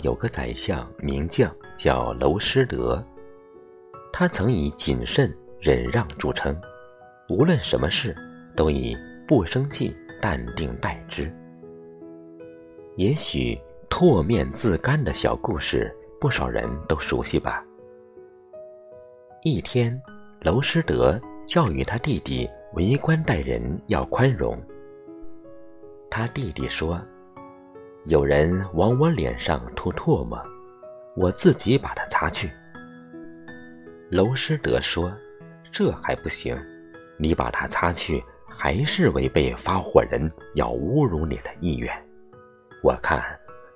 有个宰相名将，叫娄师德。他曾以谨慎忍让著称，无论什么事都以不生气、淡定待之。也许唾面自干的小故事，不少人都熟悉吧。一天，娄师德教育他弟弟为官待人要宽容。他弟弟说：“有人往我脸上吐唾沫，我自己把它擦去。”娄师德说：“这还不行，你把它擦去，还是违背发火人要侮辱你的意愿。我看，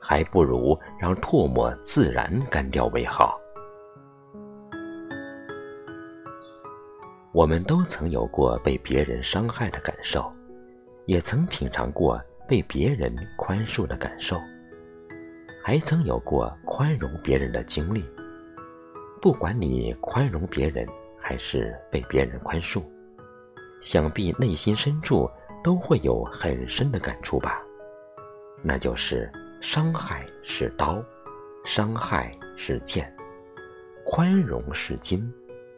还不如让唾沫自然干掉为好。”我们都曾有过被别人伤害的感受，也曾品尝过被别人宽恕的感受，还曾有过宽容别人的经历。不管你宽容别人还是被别人宽恕，想必内心深处都会有很深的感触吧？那就是伤害是刀，伤害是剑，宽容是金，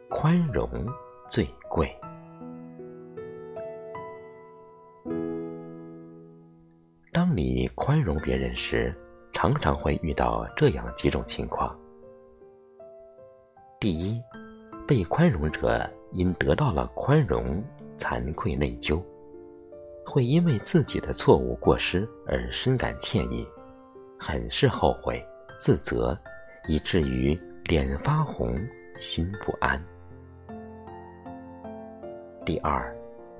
宽容。最贵。你宽容别人时，常常会遇到这样几种情况：第一，被宽容者因得到了宽容，惭愧内疚，会因为自己的错误过失而深感歉意，很是后悔、自责，以至于脸发红、心不安。第二，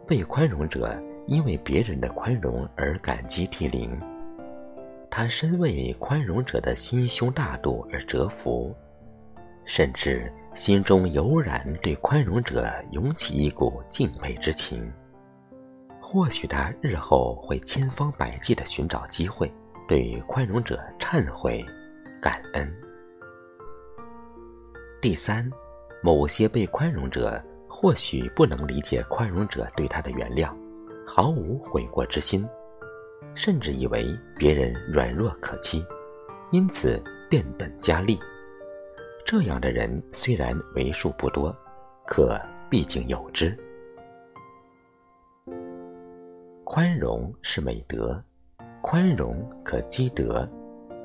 被宽容者因为别人的宽容而感激涕零，他深为宽容者的心胸大度而折服，甚至心中油然对宽容者涌起一股敬佩之情。或许他日后会千方百计地寻找机会，对宽容者忏悔、感恩。第三，某些被宽容者。或许不能理解宽容者对他的原谅，毫无悔过之心，甚至以为别人软弱可欺，因此变本加厉。这样的人虽然为数不多，可毕竟有之。宽容是美德，宽容可积德，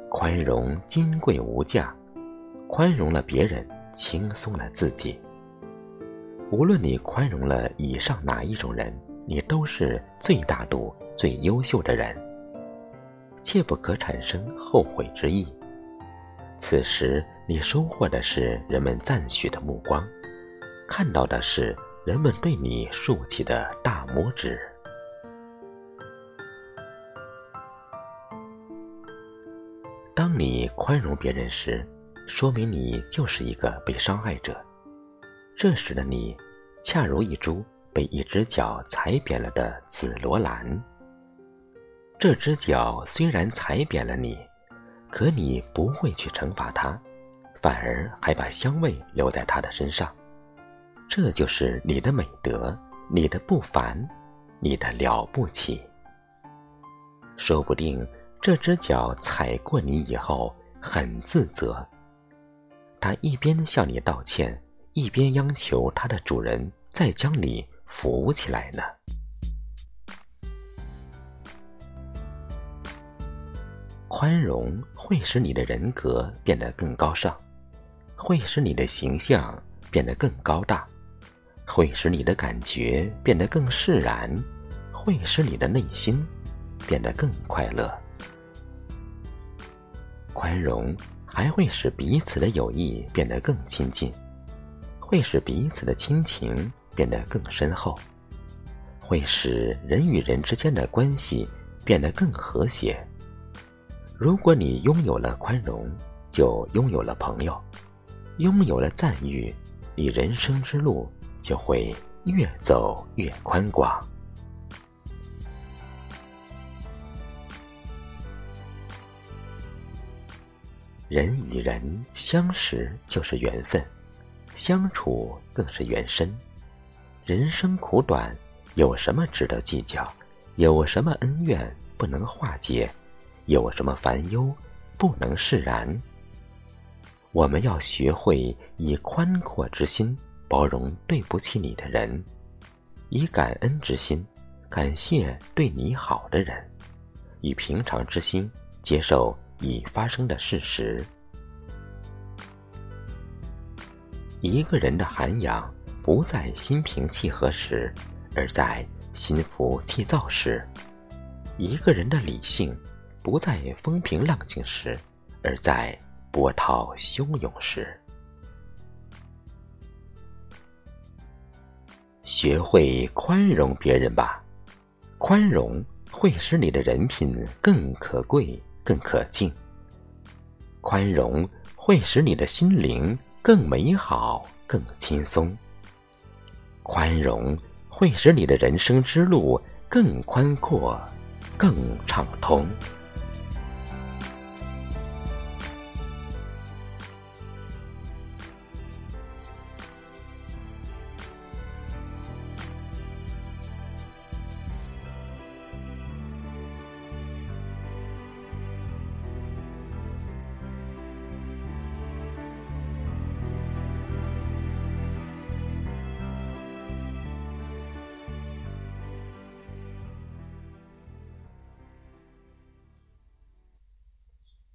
宽容金贵无价，宽容了别人，轻松了自己。无论你宽容了以上哪一种人，你都是最大度、最优秀的人，切不可产生后悔之意。此时，你收获的是人们赞许的目光，看到的是人们对你竖起的大拇指。当你宽容别人时，说明你就是一个被伤害者。这时的你，恰如一株被一只脚踩扁了的紫罗兰。这只脚虽然踩扁了你，可你不会去惩罚它，反而还把香味留在它的身上。这就是你的美德，你的不凡，你的了不起。说不定这只脚踩过你以后很自责，它一边向你道歉。一边央求它的主人再将你扶起来呢。宽容会使你的人格变得更高尚，会使你的形象变得更高大，会使你的感觉变得更释然，会使你的内心变得更快乐。宽容还会使彼此的友谊变得更亲近。会使彼此的亲情变得更深厚，会使人与人之间的关系变得更和谐。如果你拥有了宽容，就拥有了朋友，拥有了赞誉，你人生之路就会越走越宽广。人与人相识就是缘分。相处更是缘深，人生苦短，有什么值得计较？有什么恩怨不能化解？有什么烦忧不能释然。我们要学会以宽阔之心包容对不起你的人，以感恩之心感谢对你好的人，以平常之心接受已发生的事实。一个人的涵养不在心平气和时，而在心浮气躁时；一个人的理性不在风平浪静时，而在。波涛汹涌时，学会宽容别人吧。宽容会使你的人品更可贵、更可敬；宽容会使你的心灵更美好、更轻松；宽容会使你的人生之路更宽阔、更畅通。